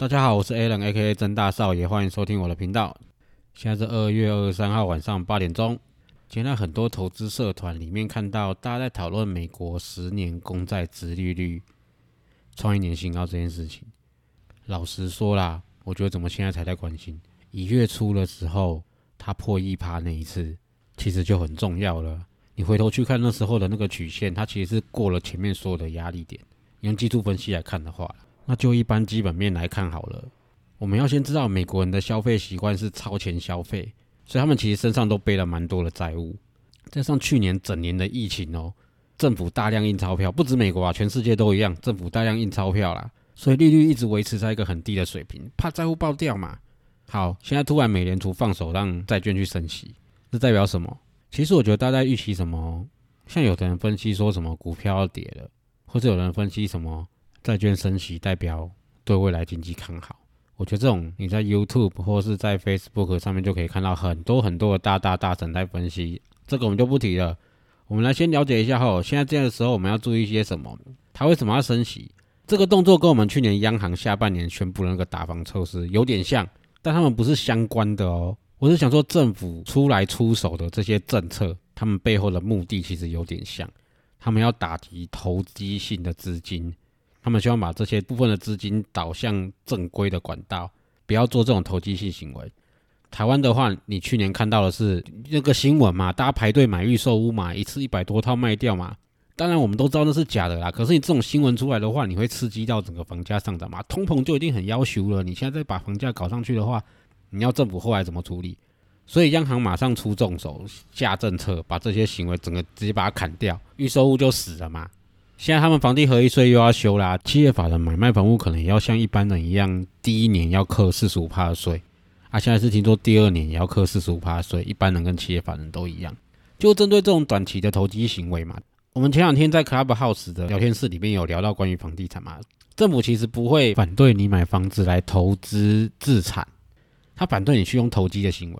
大家好，我是 Alan，A.K.A. 曾大少爷，欢迎收听我的频道。现在是二月二十三号晚上八点钟。今天在很多投资社团里面看到大家在讨论美国十年公债殖利率创一年新高这件事情。老实说啦，我觉得怎么现在才在关心？一月初的时候，它破一趴那一次，其实就很重要了。你回头去看那时候的那个曲线，它其实是过了前面所有的压力点。用技术分析来看的话。那就一般基本面来看好了，我们要先知道美国人的消费习惯是超前消费，所以他们其实身上都背了蛮多的债务。加上去年整年的疫情哦，政府大量印钞票，不止美国啊，全世界都一样，政府大量印钞票啦，所以利率一直维持在一个很低的水平，怕债务爆掉嘛。好，现在突然美联储放手让债券去升息，这代表什么？其实我觉得大家预期什么，像有的人分析说什么股票要跌了，或者有人分析什么。债券升息代表对未来经济看好，我觉得这种你在 YouTube 或是在 Facebook 上面就可以看到很多很多的大大大神在分析，这个我们就不提了。我们来先了解一下哈，现在这样的时候我们要注意一些什么？它为什么要升息？这个动作跟我们去年央行下半年宣布的那个打房措施有点像，但他们不是相关的哦。我是想说，政府出来出手的这些政策，他们背后的目的其实有点像，他们要打击投机性的资金。他们希望把这些部分的资金导向正规的管道，不要做这种投机性行为。台湾的话，你去年看到的是那个新闻嘛？大家排队买预售屋嘛，一次一百多套卖掉嘛。当然我们都知道那是假的啦。可是你这种新闻出来的话，你会刺激到整个房价上涨嘛？通膨就一定很要求了。你现在再把房价搞上去的话，你要政府后来怎么处理？所以央行马上出重手下政策，把这些行为整个直接把它砍掉，预售屋就死了嘛。现在他们房地合一税又要修啦，企业法人买卖房屋可能也要像一般人一样，第一年要扣四十五趴的税，啊，现在是听说第二年也要扣四十五趴的税，一般人跟企业法人都一样，就针对这种短期的投机行为嘛。我们前两天在 Clubhouse 的聊天室里面有聊到关于房地产嘛，政府其实不会反对你买房子来投资自产，他反对你去用投机的行为，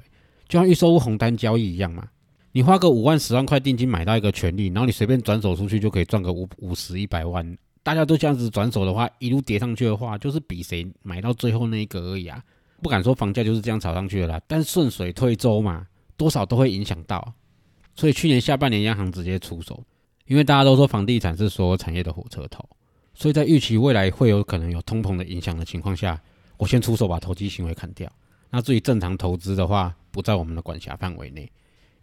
就像预售屋红单交易一样嘛。你花个五万、十万块定金买到一个权利，然后你随便转手出去就可以赚个五五十、一百万。大家都这样子转手的话，一路叠上去的话，就是比谁买到最后那一个而已啊！不敢说房价就是这样炒上去的啦，但顺水推舟嘛，多少都会影响到。所以去年下半年央行直接出手，因为大家都说房地产是所有产业的火车头，所以在预期未来会有可能有通膨的影响的情况下，我先出手把投机行为砍掉。那至于正常投资的话，不在我们的管辖范围内。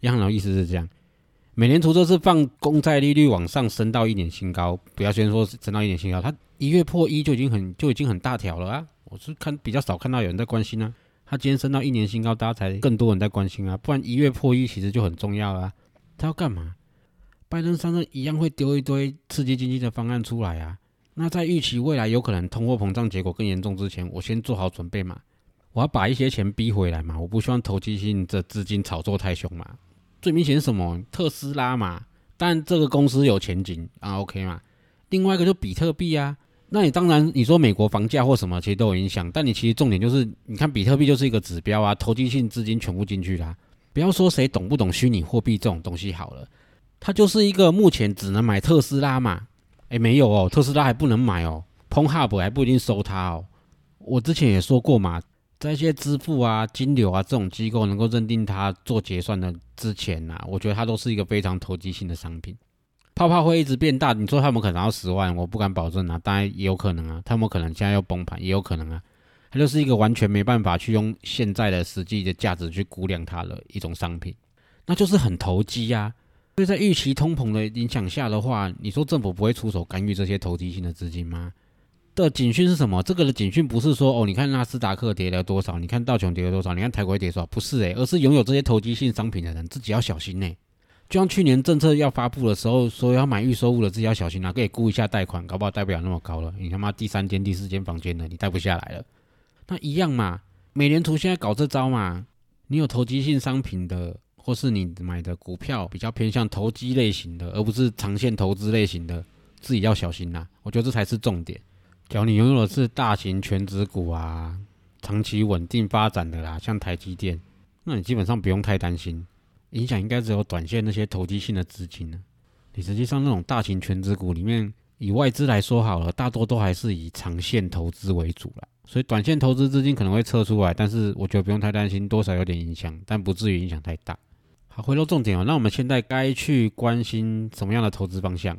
央行的意思是这样，美联储这次放公债利率往上升到一年新高，不要先说升到一年新高，它一月破一就已经很就已经很大条了啊！我是看比较少看到有人在关心啊，它今天升到一年新高，大家才更多人在关心啊，不然一月破一其实就很重要啊。他要干嘛？拜登上任一样会丢一堆刺激经济的方案出来啊。那在预期未来有可能通货膨胀结果更严重之前，我先做好准备嘛，我要把一些钱逼回来嘛，我不希望投机性的资金炒作太凶嘛。最明显是什么？特斯拉嘛，但这个公司有前景啊，OK 嘛。另外一个就比特币啊，那你当然你说美国房价或什么其实都有影响，但你其实重点就是，你看比特币就是一个指标啊，投机性资金全部进去啦。不要说谁懂不懂虚拟货币这种东西好了，它就是一个目前只能买特斯拉嘛。诶，没有哦，特斯拉还不能买哦 p o n Hub 还不一定收它哦。我之前也说过嘛。在一些支付啊、金流啊这种机构能够认定它做结算的之前呐，我觉得它都是一个非常投机性的商品。泡泡会一直变大，你说他们可能要十万，我不敢保证啊，当然也有可能啊，他们可能现在要崩盘，也有可能啊。它就是一个完全没办法去用现在的实际的价值去估量它的一种商品，那就是很投机呀。所以在预期通膨的影响下的话，你说政府不会出手干预这些投机性的资金吗？的警讯是什么？这个的警讯不是说哦，你看纳斯达克跌了多少，你看道琼跌了多少，你看台股跌多少，不是诶，而是拥有这些投机性商品的人自己要小心呢。就像去年政策要发布的时候，说要买预售物的自己要小心啊，可以估一下贷款，搞不好贷不了那么高了。你他妈第三间、第四间房间的，你贷不下来了，那一样嘛。美联储现在搞这招嘛，你有投机性商品的，或是你买的股票比较偏向投机类型的，而不是长线投资类型的，自己要小心呐。我觉得这才是重点。只要你拥有的是大型全值股啊，长期稳定发展的啦，像台积电，那你基本上不用太担心。影响应该只有短线那些投机性的资金呢。你实际上那种大型全资股里面，以外资来说好了，大多都还是以长线投资为主了。所以短线投资资金可能会撤出来，但是我觉得不用太担心，多少有点影响，但不至于影响太大。好，回到重点哦，那我们现在该去关心什么样的投资方向？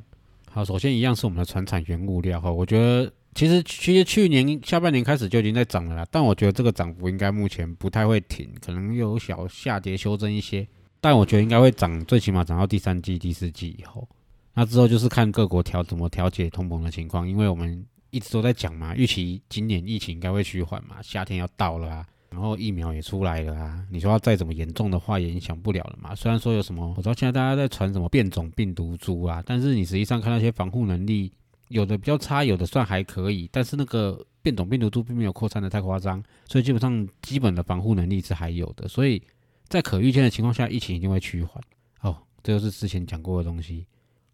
好，首先一样是我们的船产原物料哈，我觉得其实其实去年下半年开始就已经在涨了啦，但我觉得这个涨幅应该目前不太会停，可能有小下跌修正一些。但我觉得应该会涨，最起码涨到第三季、第四季以后。那之后就是看各国调怎么调节通膨的情况，因为我们一直都在讲嘛，预期今年疫情应该会趋缓嘛，夏天要到了啊，然后疫苗也出来了啊。你说要再怎么严重的话，也影响不了了嘛。虽然说有什么，我知道现在大家在传什么变种病毒株啊，但是你实际上看那些防护能力，有的比较差，有的算还可以。但是那个变种病毒株并没有扩散的太夸张，所以基本上基本的防护能力是还有的，所以。在可预见的情况下，疫情一定会趋缓。哦，这就是之前讲过的东西，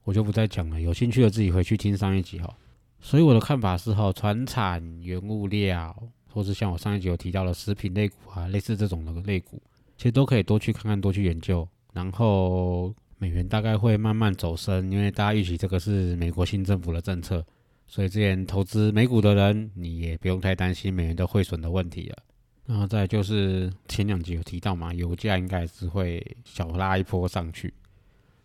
我就不再讲了。有兴趣的自己回去听上一集哈。所以我的看法是哈，船产、原物料，或是像我上一集有提到的食品类股啊，类似这种的类股，其实都可以多去看看，多去研究。然后美元大概会慢慢走升，因为大家预期这个是美国新政府的政策，所以之前投资美股的人，你也不用太担心美元的汇损的问题了。然后再就是前两集有提到嘛，油价应该是会小拉一波上去，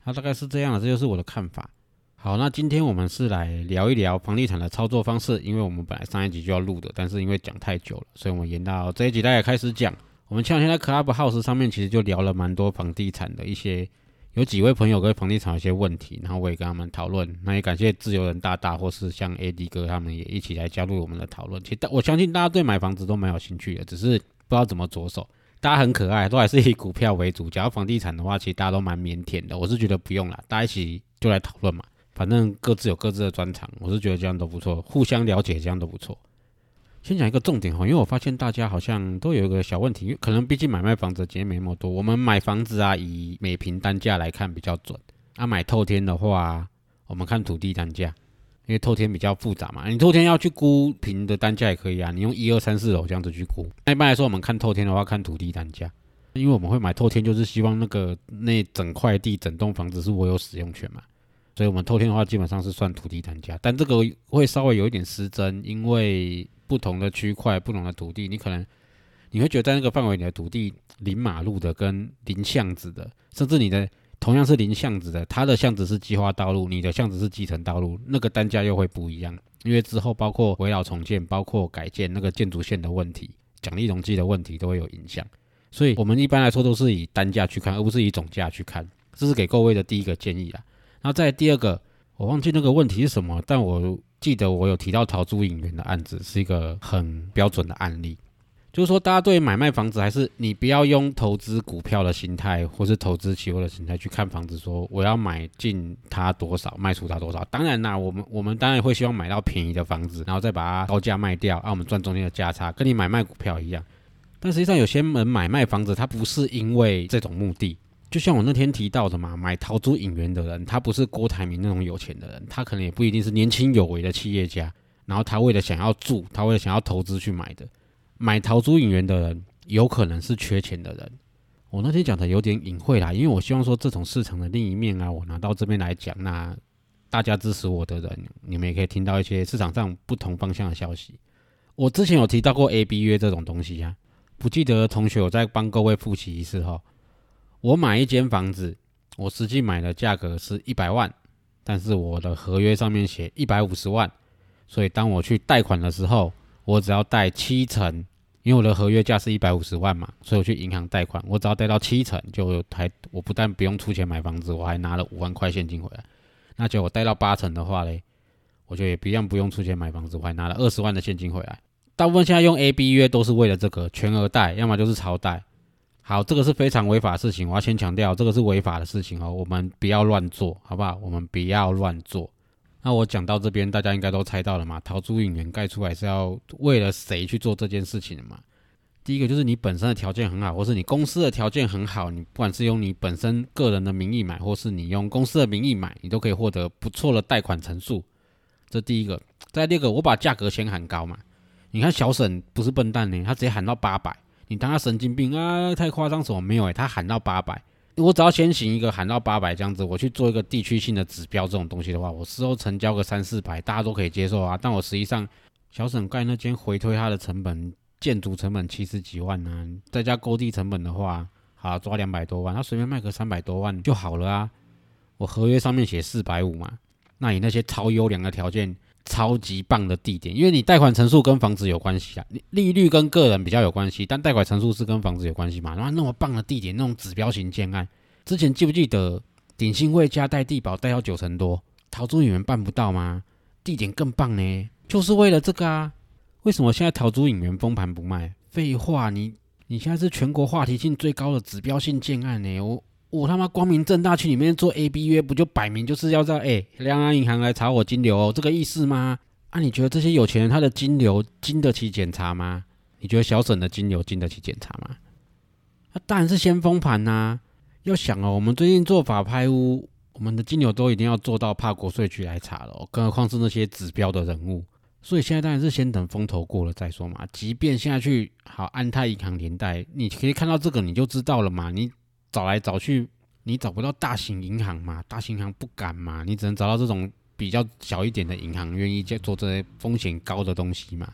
它大概是这样的，这就是我的看法。好，那今天我们是来聊一聊房地产的操作方式，因为我们本来上一集就要录的，但是因为讲太久了，所以我们延到这一集大家开始讲。我们前两天在 Clubhouse 上面其实就聊了蛮多房地产的一些。有几位朋友跟房地产有些问题，然后我也跟他们讨论。那也感谢自由人大大或是像 AD 哥他们也一起来加入我们的讨论。其实我相信大家对买房子都蛮有兴趣的，只是不知道怎么着手。大家很可爱，都还是以股票为主。假如房地产的话，其实大家都蛮腼腆的。我是觉得不用了，大家一起就来讨论嘛。反正各自有各自的专长，我是觉得这样都不错，互相了解这样都不错。先讲一个重点哈，因为我发现大家好像都有一个小问题，因为可能毕竟买卖房子经验没那么多。我们买房子啊，以每平单价来看比较准。啊，买透天的话，我们看土地单价，因为透天比较复杂嘛。你透天要去估平的单价也可以啊，你用一二三四楼这样子去估。那一般来说，我们看透天的话，看土地单价，因为我们会买透天，就是希望那个那整块地、整栋房子是我有使用权嘛。所以我们透天的话，基本上是算土地单价，但这个会稍微有一点失真，因为。不同的区块、不同的土地，你可能你会觉得在那个范围里的土地临马路的跟临巷子的，甚至你的同样是临巷子的，它的巷子是计划道路，你的巷子是基层道路，那个单价又会不一样。因为之后包括围绕重建、包括改建那个建筑线的问题、奖励容积的问题都会有影响。所以我们一般来说都是以单价去看，而不是以总价去看。这是给各位的第一个建议啊。然后再第二个，我忘记那个问题是什么，但我。记得我有提到陶朱影园的案子是一个很标准的案例，就是说大家对买卖房子还是你不要用投资股票的心态，或是投资期货的心态去看房子，说我要买进它多少，卖出它多少。当然啦，我们我们当然会希望买到便宜的房子，然后再把它高价卖掉，让我们赚中间的价差，跟你买卖股票一样。但实际上有些人买卖房子，他不是因为这种目的。就像我那天提到的嘛，买桃珠影园的人，他不是郭台铭那种有钱的人，他可能也不一定是年轻有为的企业家，然后他为了想要住，他为了想要投资去买的。买桃珠影园的人，有可能是缺钱的人。我那天讲的有点隐晦啦，因为我希望说这种市场的另一面啊，我拿到这边来讲，那大家支持我的人，你们也可以听到一些市场上不同方向的消息。我之前有提到过 A B 约这种东西呀，不记得同学，我再帮各位复习一次哈。我买一间房子，我实际买的价格是一百万，但是我的合约上面写一百五十万，所以当我去贷款的时候，我只要贷七成，因为我的合约价是一百五十万嘛，所以我去银行贷款，我只要贷到七成，就还我不但不用出钱买房子，我还拿了五万块现金回来。那就我贷到八成的话嘞，我就也不一样不用出钱买房子，我还拿了二十万的现金回来。大部分现在用 A B 约都是为了这个全额贷，要么就是超贷。好，这个是非常违法的事情，我要先强调，这个是违法的事情哦，我们不要乱做，好不好？我们不要乱做。那我讲到这边，大家应该都猜到了嘛？逃租引援盖出来是要为了谁去做这件事情的嘛？第一个就是你本身的条件很好，或是你公司的条件很好，你不管是用你本身个人的名义买，或是你用公司的名义买，你都可以获得不错的贷款成数。这第一个。再第二个，我把价格先喊高嘛。你看小沈不是笨蛋呢，他直接喊到八百。你当他神经病啊？太夸张什么没有诶，他喊到八百，我只要先行一个喊到八百这样子，我去做一个地区性的指标这种东西的话，我事后成交个三四百，大家都可以接受啊。但我实际上小沈盖那间回推它的成本，建筑成本七十几万呢，再加购地成本的话，好抓两百多万，他随便卖个三百多万就好了啊。我合约上面写四百五嘛，那你那些超优良的条件。超级棒的地点，因为你贷款成数跟房子有关系啊，利率跟个人比较有关系，但贷款成数是跟房子有关系嘛。然后那么棒的地点，那种指标型建案，之前记不记得鼎新未加贷地保贷到九成多，逃租引援办不到吗？地点更棒呢，就是为了这个啊。为什么现在逃租引援封盘不卖？废话，你你现在是全国话题性最高的指标性建案呢，我。我他妈光明正大去里面做 A B 约，不就摆明就是要在哎，两岸银行来查我金流，这个意思吗？啊，你觉得这些有钱人他的金流经得起检查吗？你觉得小沈的金流经得起检查吗？那当然是先封盘呐。要想哦，我们最近做法拍屋，我们的金流都一定要做到怕国税局来查了，更何况是那些指标的人物。所以现在当然是先等风头过了再说嘛。即便下去好安泰银行连带，你可以看到这个你就知道了嘛。你。找来找去，你找不到大型银行嘛？大型银行不敢嘛？你只能找到这种比较小一点的银行，愿意做这些风险高的东西嘛？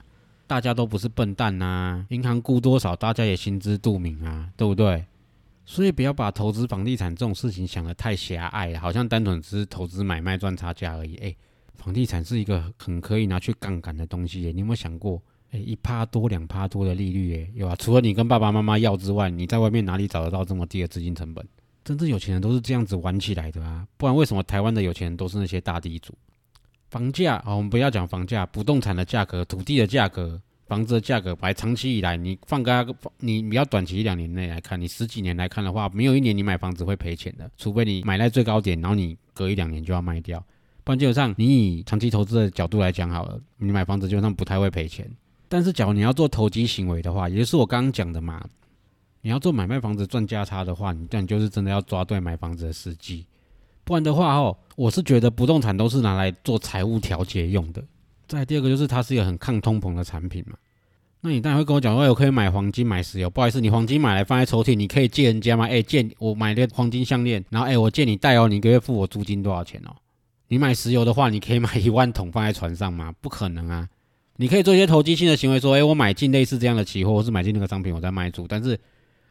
大家都不是笨蛋呐，银行估多少，大家也心知肚明啊，对不对？所以不要把投资房地产这种事情想得太狭隘，好像单纯只是投资买卖赚差价而已。哎，房地产是一个很可以拿去杠杆的东西，你有没有想过？哎一趴多两趴多的利率，哎，有啊。除了你跟爸爸妈妈要之外，你在外面哪里找得到这么低的资金成本？真正有钱人都是这样子玩起来的啊！不然为什么台湾的有钱人都是那些大地主？房价啊，我们不要讲房价，不动产的价格、土地的价格、房子的价格，摆长期以来，你放个你比较短期一两年内来看，你十几年来看的话，没有一年你买房子会赔钱的，除非你买在最高点，然后你隔一两年就要卖掉，不然基本上你以长期投资的角度来讲好了，你买房子基本上不太会赔钱。但是，假如你要做投机行为的话，也就是我刚刚讲的嘛，你要做买卖房子赚价差的话，你这样就是真的要抓对买房子的时机，不然的话哦，我是觉得不动产都是拿来做财务调节用的。再第二个就是它是一个很抗通膨的产品嘛，那你当然会跟我讲说，我可以买黄金、买石油，不好意思，你黄金买来放在抽屉，你可以借人家吗？哎，借我买的黄金项链，然后哎，我借你戴哦，你一个月付我租金多少钱哦？你买石油的话，你可以买一万桶放在船上吗？不可能啊。你可以做一些投机性的行为，说，哎，我买进类似这样的期货，或是买进那个商品，我再卖出。但是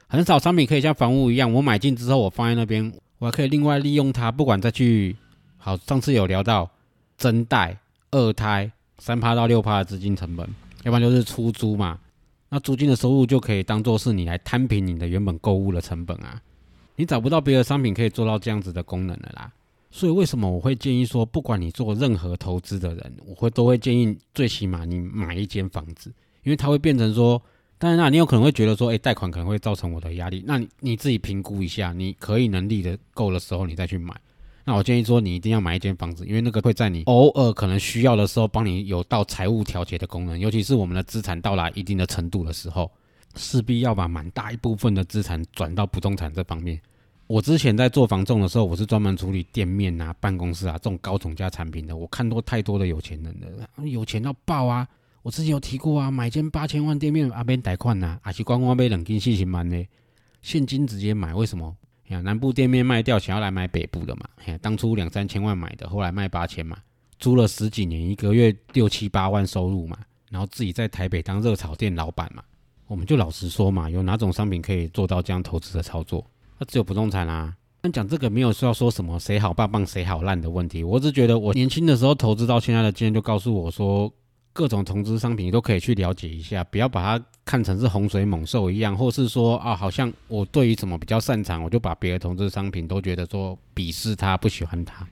很少商品可以像房屋一样，我买进之后，我放在那边，我还可以另外利用它，不管再去好。上次有聊到增贷、二胎、三趴到六趴的资金成本，要不然就是出租嘛。那租金的收入就可以当做是你来摊平你的原本购物的成本啊。你找不到别的商品可以做到这样子的功能了啦。所以为什么我会建议说，不管你做任何投资的人，我会都会建议最起码你买一间房子，因为它会变成说，当然啦，你有可能会觉得说，哎，贷款可能会造成我的压力，那你你自己评估一下，你可以能力的够的时候，你再去买。那我建议说，你一定要买一间房子，因为那个会在你偶尔可能需要的时候，帮你有到财务调节的功能，尤其是我们的资产到达一定的程度的时候，势必要把蛮大一部分的资产转到不动产这方面。我之前在做房仲的时候，我是专门处理店面啊、办公室啊这种高总价产品的。我看多太多的有钱人了，有钱到爆啊！我之前有提过啊，买间八千万店面阿边贷款呐，还是光光被冷金四千万呢？现金直接买，为什么？呀，南部店面卖掉，想要来买北部的嘛？嘿，当初两三千万买的，后来卖八千嘛，租了十几年，一个月六七八万收入嘛，然后自己在台北当热炒店老板嘛。我们就老实说嘛，有哪种商品可以做到这样投资的操作？那只有不动产啦。但讲这个没有说要说什么谁好棒棒谁好烂的问题。我只觉得我年轻的时候投资到现在的经验，就告诉我说，各种投资商品都可以去了解一下，不要把它看成是洪水猛兽一样，或是说啊，好像我对于什么比较擅长，我就把别的投资商品都觉得说鄙视它、不喜欢它。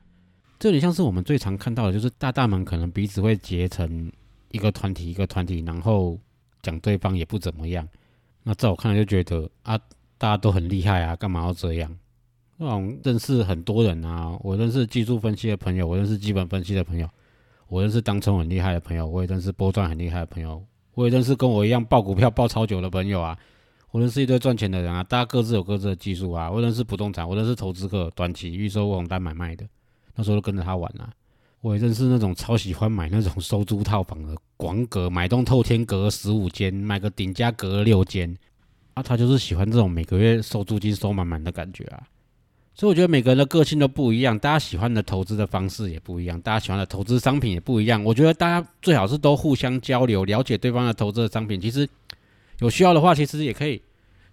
这有点像是我们最常看到的，就是大大们可能彼此会结成一个团体一个团体，然后讲对方也不怎么样。那在我看来就觉得啊，大家都很厉害啊，干嘛要这样？那种认识很多人啊，我认识技术分析的朋友，我认识基本分析的朋友，我认识当冲很厉害的朋友，我也认识波段很厉害的朋友，我也认识跟我一样爆股票爆超久的朋友啊。我认识一堆赚钱的人啊，大家各自有各自的技术啊。我认识不动产，我认识投资客，短期预收网单买卖的，那时候都跟着他玩啊。我也认识那种超喜欢买那种收租套房的广格，买栋透天隔十五间，买个顶家隔六间啊。他就是喜欢这种每个月收租金收满满的感觉啊。所以我觉得每个人的个性都不一样，大家喜欢的投资的方式也不一样，大家喜欢的投资商品也不一样。我觉得大家最好是都互相交流，了解对方的投资的商品。其实。有需要的话，其实也可以，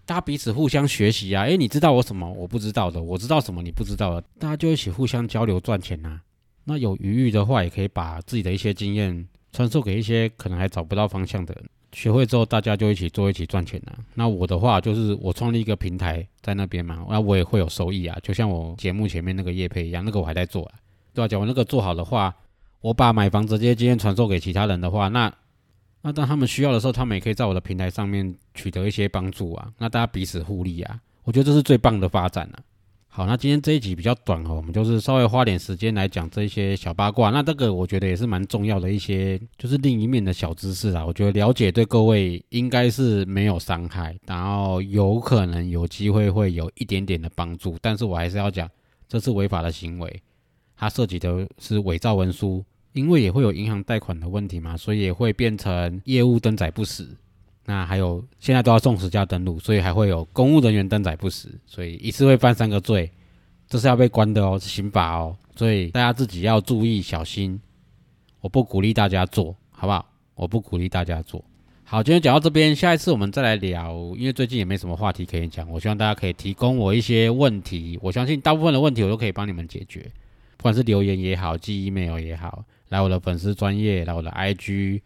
大家彼此互相学习啊。诶，你知道我什么？我不知道的，我知道什么你不知道的，大家就一起互相交流赚钱呐。那有余裕的话，也可以把自己的一些经验传授给一些可能还找不到方向的人。学会之后，大家就一起做，一起赚钱呐。那我的话，就是我创立一个平台在那边嘛，那我也会有收益啊。就像我节目前面那个叶配一样，那个我还在做啊。对啊，讲我那个做好的话，我把买房直接经验传授给其他人的话，那。那当他们需要的时候，他们也可以在我的平台上面取得一些帮助啊。那大家彼此互利啊，我觉得这是最棒的发展啊。好，那今天这一集比较短哦，我们就是稍微花点时间来讲这些小八卦。那这个我觉得也是蛮重要的一些，就是另一面的小知识啊。我觉得了解对各位应该是没有伤害，然后有可能有机会会有一点点的帮助。但是我还是要讲，这是违法的行为，它涉及的是伪造文书。因为也会有银行贷款的问题嘛，所以也会变成业务登载不实。那还有现在都要送实价登录，所以还会有公务人员登载不实，所以一次会犯三个罪，这是要被关的哦，是刑法哦。所以大家自己要注意小心。我不鼓励大家做，好不好？我不鼓励大家做。好，今天讲到这边，下一次我们再来聊，因为最近也没什么话题可以讲。我希望大家可以提供我一些问题，我相信大部分的问题我都可以帮你们解决，不管是留言也好，寄 email 也好。来我的粉丝专业，来我的 IG，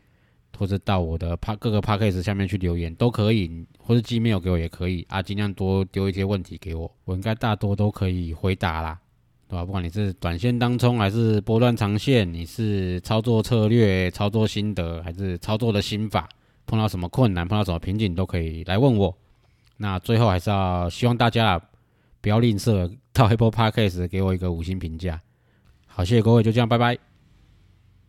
或者到我的帕各个 p a c k a g e 下面去留言都可以，或者寄 mail 给我也可以啊，尽量多丢一些问题给我，我应该大多都可以回答啦，对吧？不管你是短线当冲还是波段长线，你是操作策略、操作心得还是操作的心法，碰到什么困难、碰到什么瓶颈都可以来问我。那最后还是要希望大家不要吝啬，到 Apple p a c k a g e 给我一个五星评价。好，谢谢各位，就这样，拜拜。